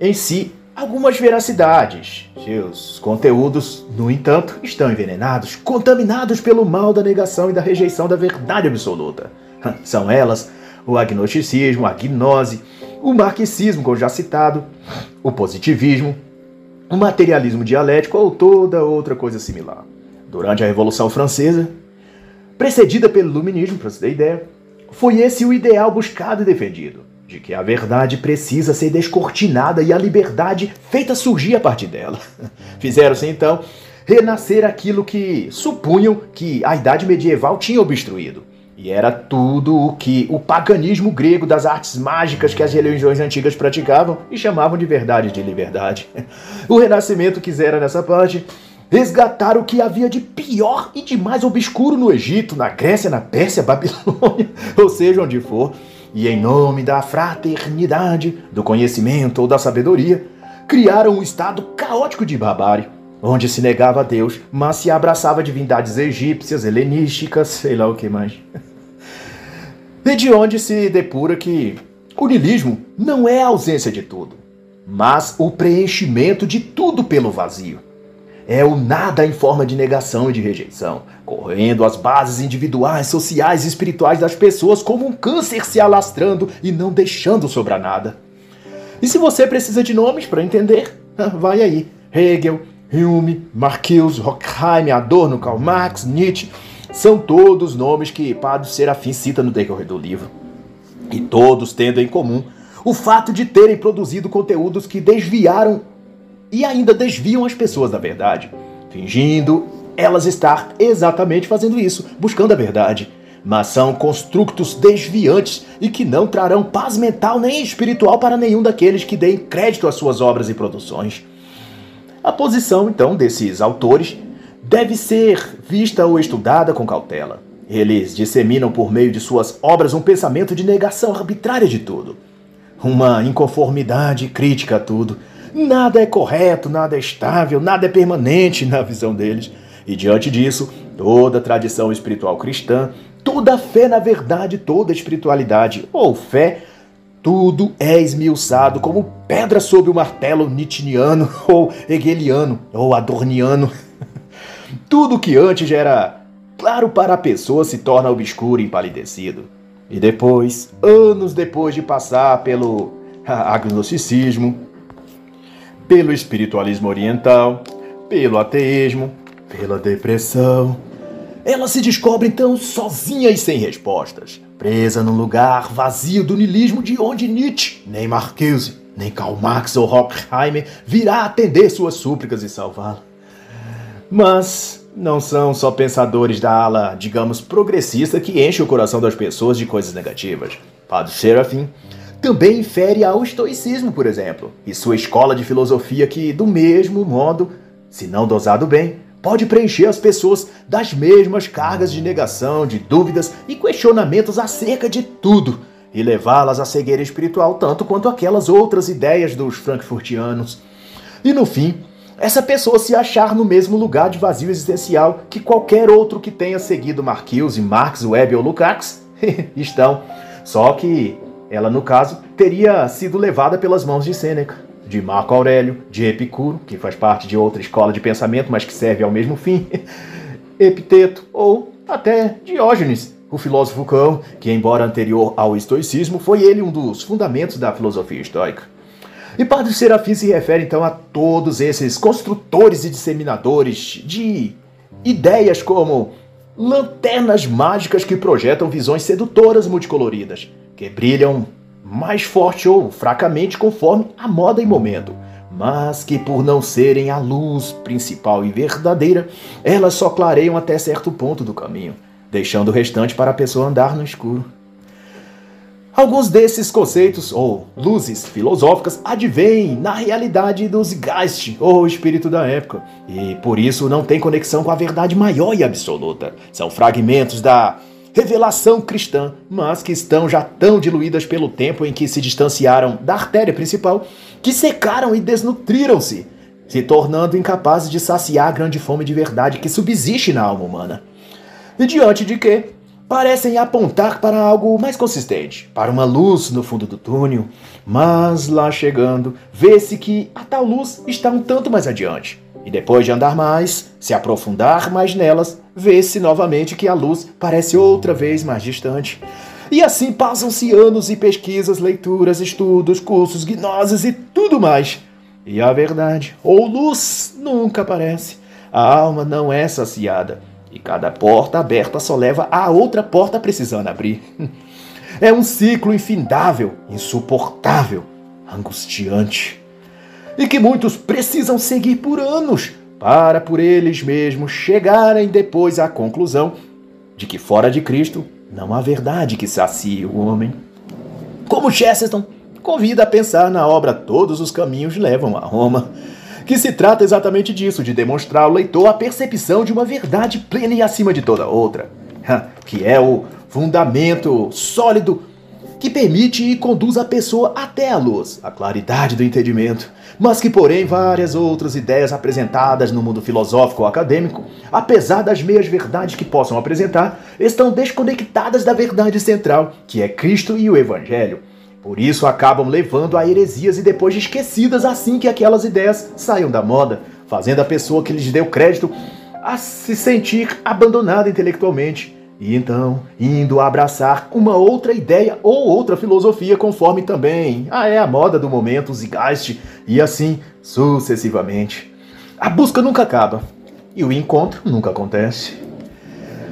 [SPEAKER 1] em si algumas veracidades. Seus conteúdos, no entanto, estão envenenados, contaminados pelo mal da negação e da rejeição da verdade absoluta. São elas o agnosticismo, a gnose, o marxismo, como já citado, o positivismo, o materialismo dialético ou toda outra coisa similar. Durante a Revolução Francesa, precedida pelo Iluminismo, para você ter ideia, foi esse o ideal buscado e defendido de que a verdade precisa ser descortinada e a liberdade feita surgir a partir dela. (laughs) Fizeram-se então renascer aquilo que supunham que a idade medieval tinha obstruído. E era tudo o que o paganismo grego das artes mágicas que as religiões antigas praticavam e chamavam de verdade de liberdade. (laughs) O renascimento quisera nessa parte resgatar o que havia de pior e de mais obscuro no Egito, na Grécia, na Pérsia, Babilônia, (laughs) ou seja, onde for e, em nome da fraternidade, do conhecimento ou da sabedoria, criaram um estado caótico de barbárie, onde se negava a Deus, mas se abraçava divindades egípcias, helenísticas, sei lá o que mais. (laughs) E de onde se depura que o niilismo não é a ausência de tudo, mas o preenchimento de tudo pelo vazio é o nada em forma de negação e de rejeição, correndo as bases individuais, sociais e espirituais das pessoas como um câncer se alastrando e não deixando sobrar nada. E se você precisa de nomes para entender, (laughs) vai aí. Hegel, Hume, Marcuse, Horkheim, Adorno, Karl Marx, Nietzsche, são todos nomes que Padre Serafim cita no decorrer do livro. E todos tendo em comum o fato de terem produzido conteúdos que desviaram e ainda desviam as pessoas da verdade, fingindo elas estar exatamente fazendo isso, buscando a verdade. Mas são construtos desviantes e que não trarão paz mental nem espiritual para nenhum daqueles que deem crédito às suas obras e produções. A posição, então, desses autores deve ser vista ou estudada com cautela. Eles disseminam por meio de suas obras um pensamento de negação arbitrária de tudo uma inconformidade crítica a tudo. Nada é correto, nada é estável, nada é permanente na visão deles. E diante disso, toda tradição espiritual cristã, toda a fé na verdade, toda espiritualidade ou fé, tudo é esmiuçado como pedra sob o martelo nitiniano (laughs) ou hegeliano ou adorniano. (laughs) tudo que antes era claro para a pessoa se torna obscuro e empalidecido. E depois, anos depois de passar pelo (laughs) agnosticismo, pelo espiritualismo oriental, pelo ateísmo, pela depressão. Ela se descobre então sozinha e sem respostas, presa num lugar vazio do niilismo de onde Nietzsche, nem Marcuse, nem Karl Marx ou Horkheimer virá atender suas súplicas e salvá-la. Mas não são só pensadores da ala, digamos, progressista que enchem o coração das pessoas de coisas negativas. Padre Serafim também infere ao estoicismo, por exemplo, e sua escola de filosofia que, do mesmo modo, se não dosado bem, pode preencher as pessoas das mesmas cargas de negação, de dúvidas e questionamentos acerca de tudo e levá-las à cegueira espiritual tanto quanto aquelas outras ideias dos frankfurtianos. E no fim, essa pessoa se achar no mesmo lugar de vazio existencial que qualquer outro que tenha seguido Marquise, Marx, Webb ou Lukács (laughs) estão. Só que ela, no caso, teria sido levada pelas mãos de Sêneca, de Marco Aurélio, de Epicuro, que faz parte de outra escola de pensamento, mas que serve ao mesmo fim, (laughs) Epiteto ou até Diógenes, o filósofo cão, que, embora anterior ao estoicismo, foi ele um dos fundamentos da filosofia estoica. E Padre Serafim se refere então a todos esses construtores e disseminadores de ideias como lanternas mágicas que projetam visões sedutoras multicoloridas, que brilham mais forte ou fracamente conforme a moda e momento, mas que por não serem a luz principal e verdadeira, elas só clareiam até certo ponto do caminho, deixando o restante para a pessoa andar no escuro. Alguns desses conceitos, ou luzes filosóficas, advêm na realidade dos Geist, ou espírito da época, e por isso não têm conexão com a verdade maior e absoluta. São fragmentos da revelação cristã, mas que estão já tão diluídas pelo tempo em que se distanciaram da artéria principal, que secaram e desnutriram-se, se tornando incapazes de saciar a grande fome de verdade que subsiste na alma humana. E diante de que parecem apontar para algo mais consistente, para uma luz no fundo do túnel, mas lá chegando, vê-se que a tal luz está um tanto mais adiante. E depois de andar mais, se aprofundar mais nelas, vê-se novamente que a luz parece outra vez mais distante. E assim passam-se anos e pesquisas, leituras, estudos, cursos, gnoses e tudo mais. E a verdade, ou luz, nunca aparece. A alma não é saciada. E cada porta aberta só leva a outra porta precisando abrir. (laughs) É um ciclo infindável, insuportável, angustiante e que muitos precisam seguir por anos para por eles mesmos chegarem depois à conclusão de que fora de Cristo não há verdade que sacie o homem. Como Chesterton convida a pensar na obra Todos os Caminhos Levam a Roma, que se trata exatamente disso, de demonstrar ao leitor a percepção de uma verdade plena e acima de toda outra, (laughs) que é o fundamento sólido que permite e conduz a pessoa até a luz, a claridade do entendimento, mas que, porém, várias outras ideias apresentadas no mundo filosófico ou acadêmico, apesar das meias verdades que possam apresentar, estão desconectadas da verdade central, que é Cristo e o Evangelho. Por isso acabam levando a heresias e depois esquecidas assim que aquelas ideias saiam da moda, fazendo a pessoa que lhes deu crédito a se sentir abandonada intelectualmente e então, indo abraçar uma outra ideia ou outra filosofia, conforme também ah, é a moda do momento, o Zeitgeist, e assim sucessivamente. A busca nunca acaba e o encontro nunca acontece.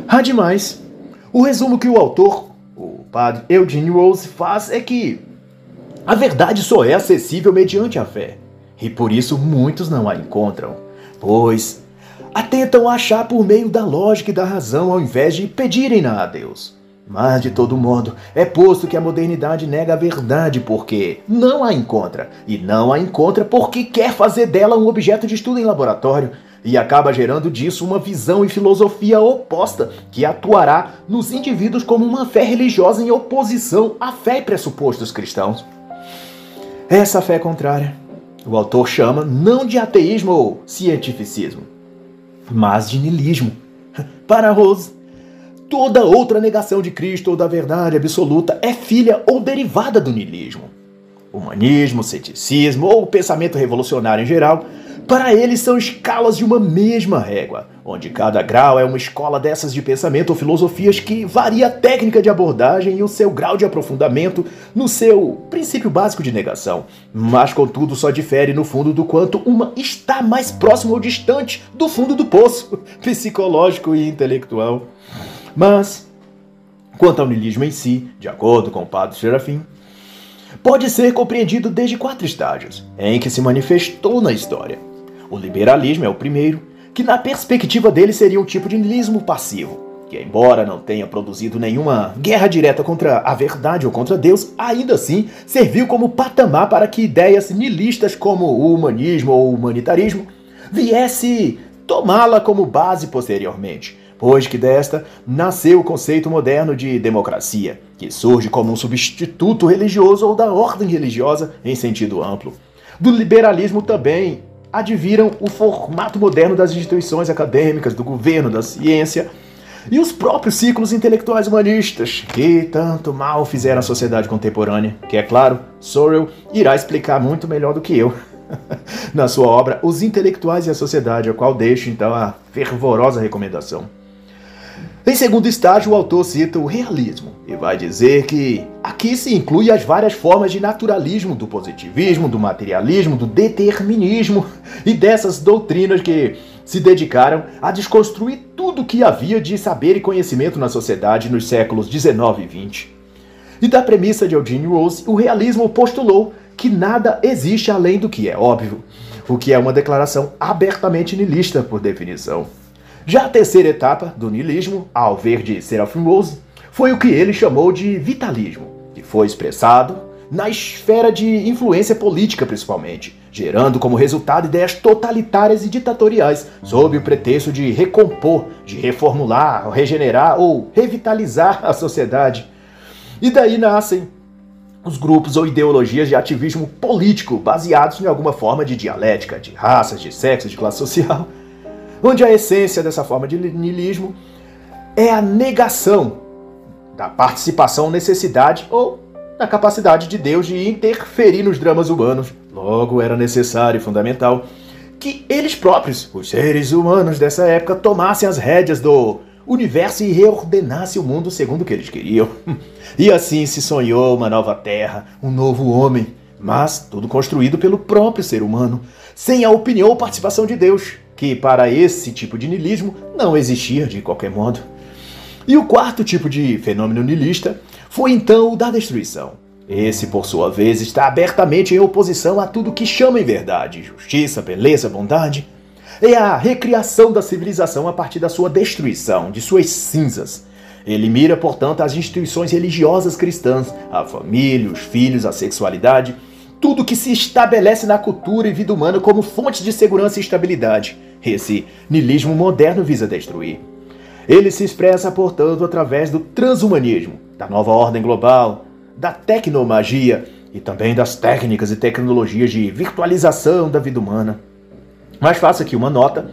[SPEAKER 1] Ademais, o resumo que o autor, o padre Eugene Rose, faz é que a verdade só é acessível mediante a fé, e por isso muitos não a encontram, pois atentam achar por meio da lógica e da razão ao invés de pedirem-na a Deus. Mas, de todo modo, é posto que a modernidade nega a verdade porque não a encontra, e não a encontra porque quer fazer dela um objeto de estudo em laboratório, e acaba gerando disso uma visão e filosofia oposta que atuará nos indivíduos como uma fé religiosa em oposição à fé e pressupostos cristãos. Essa fé contrária, o autor chama não de ateísmo ou cientificismo, mas de niilismo. (laughs) Para Rose, toda outra negação de Cristo ou da verdade absoluta é filha ou derivada do niilismo. Humanismo, ceticismo ou pensamento revolucionário em geral para eles são escalas de uma mesma régua, onde cada grau é uma escola dessas de pensamento ou filosofias que varia a técnica de abordagem e o seu grau de aprofundamento no seu princípio básico de negação, mas contudo só difere no fundo do quanto uma está mais próximo ou distante do fundo do poço (laughs) psicológico e intelectual. Mas, quanto ao niilismo em si, de acordo com o padre Serafim, pode ser compreendido desde quatro estágios em que se manifestou na história. O liberalismo é o primeiro, que na perspectiva dele seria um tipo de niilismo passivo, que embora não tenha produzido nenhuma guerra direta contra a verdade ou contra Deus, ainda assim serviu como patamar para que ideias niilistas como o humanismo ou o humanitarismo viesse tomá-la como base posteriormente, pois que desta nasceu o conceito moderno de democracia, que surge como um substituto religioso ou da ordem religiosa em sentido amplo. Do liberalismo também adviram o formato moderno das instituições acadêmicas, do governo, da ciência e os próprios ciclos intelectuais humanistas, que tanto mal fizeram a sociedade contemporânea, que é claro, Sorrell irá explicar muito melhor do que eu (laughs) na sua obra Os Intelectuais e a Sociedade, a qual deixo então a fervorosa recomendação. Em segundo estágio, o autor cita o realismo e vai dizer que aqui se inclui as várias formas de naturalismo, do positivismo, do materialismo, do determinismo e dessas doutrinas que se dedicaram a desconstruir tudo o que havia de saber e conhecimento na sociedade nos séculos 19 e 20. E da premissa de Eugene Rose, o realismo postulou que nada existe além do que é óbvio, o que é uma declaração abertamente niilista por definição. Já a terceira etapa do niilismo, ao ver de Serafim Rose, foi o que ele chamou de vitalismo, que foi expressado na esfera de influência política principalmente, gerando como resultado ideias totalitárias e ditatoriais, sob o pretexto de recompor, de reformular, regenerar ou revitalizar a sociedade. E daí nascem os grupos ou ideologias de ativismo político baseados em alguma forma de dialética, de raças, de sexo, de classe social onde a essência dessa forma de niilismo é a negação da participação, necessidade ou da capacidade de Deus de interferir nos dramas humanos. Logo, era necessário e fundamental que eles próprios, os seres humanos dessa época, tomassem as rédeas do universo e reordenassem o mundo segundo o que eles queriam. (laughs) E assim se sonhou uma nova terra, um novo homem, mas tudo construído pelo próprio ser humano, sem a opinião ou participação de Deus que para esse tipo de niilismo não existia de qualquer modo. E o quarto tipo de fenômeno niilista foi então o da destruição. Esse, por sua vez, está abertamente em oposição a tudo que chama em verdade, justiça, beleza, bondade. É a recriação da civilização a partir da sua destruição, de suas cinzas. Ele mira, portanto, as instituições religiosas cristãs, a família, os filhos, a sexualidade, tudo que se estabelece na cultura e vida humana como fonte de segurança e estabilidade. Esse niilismo moderno visa destruir. Ele se expressa, portanto, através do transhumanismo, da nova ordem global, da tecnomagia e também das técnicas e tecnologias de virtualização da vida humana. Mas faço aqui uma nota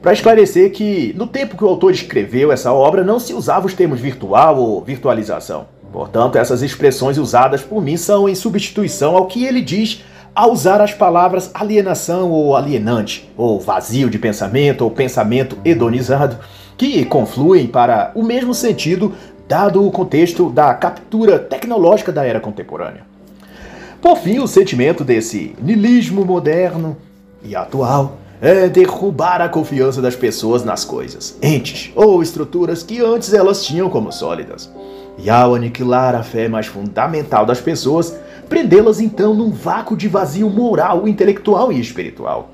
[SPEAKER 1] para esclarecer que, no tempo que o autor escreveu essa obra, não se usava os termos virtual ou virtualização. Portanto, essas expressões usadas por mim são em substituição ao que ele diz ao usar as palavras alienação ou alienante, ou vazio de pensamento ou pensamento hedonizado, que confluem para o mesmo sentido dado o contexto da captura tecnológica da era contemporânea. Por fim, o sentimento desse niilismo moderno e atual é derrubar a confiança das pessoas nas coisas, entes ou estruturas que antes elas tinham como sólidas. E ao aniquilar a fé mais fundamental das pessoas, prendê-las então num vácuo de vazio moral, intelectual e espiritual.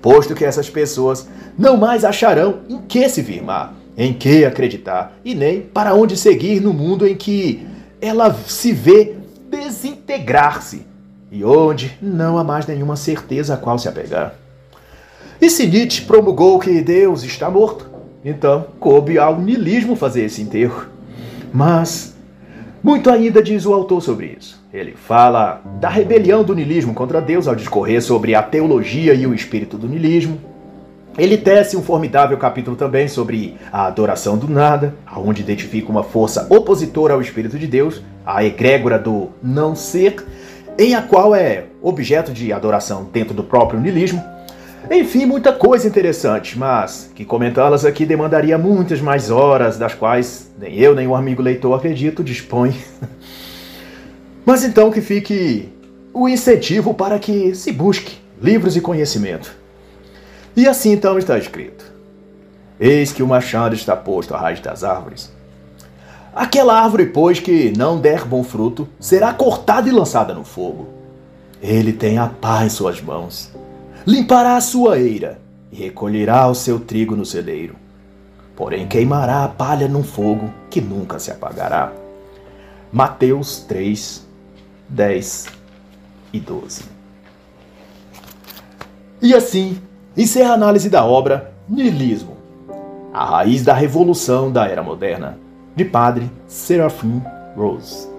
[SPEAKER 1] Posto que essas pessoas não mais acharão em que se firmar, em que acreditar e nem para onde seguir no mundo em que ela se vê desintegrar-se e onde não há mais nenhuma certeza a qual se apegar. E se Nietzsche promulgou que Deus está morto, então coube ao niilismo fazer esse enterro. Mas muito ainda diz o autor sobre isso. Ele fala da rebelião do niilismo contra Deus ao discorrer sobre a teologia e o espírito do niilismo. Ele tece um formidável capítulo também sobre a adoração do nada, onde identifica uma força opositora ao espírito de Deus, a egrégora do não ser, em a qual é objeto de adoração dentro do próprio niilismo. Enfim, muita coisa interessante, mas que comentá-las aqui demandaria muitas mais horas, das quais nem eu nem o amigo leitor, acredito, dispõe. (laughs) mas então que fique o incentivo para que se busque livros e conhecimento. E assim então está escrito: Eis que o machado está posto à raiz das árvores. Aquela árvore, pois, que não der bom fruto, será cortada e lançada no fogo. Ele tem a pá em suas mãos limpará a sua eira e recolherá o seu trigo no celeiro. Porém, queimará a palha num fogo que nunca se apagará. Mateus 3, 10 e 12. E assim encerra a análise da obra Nihilismo, a raiz da revolução da era moderna, de Padre Serafim Rose.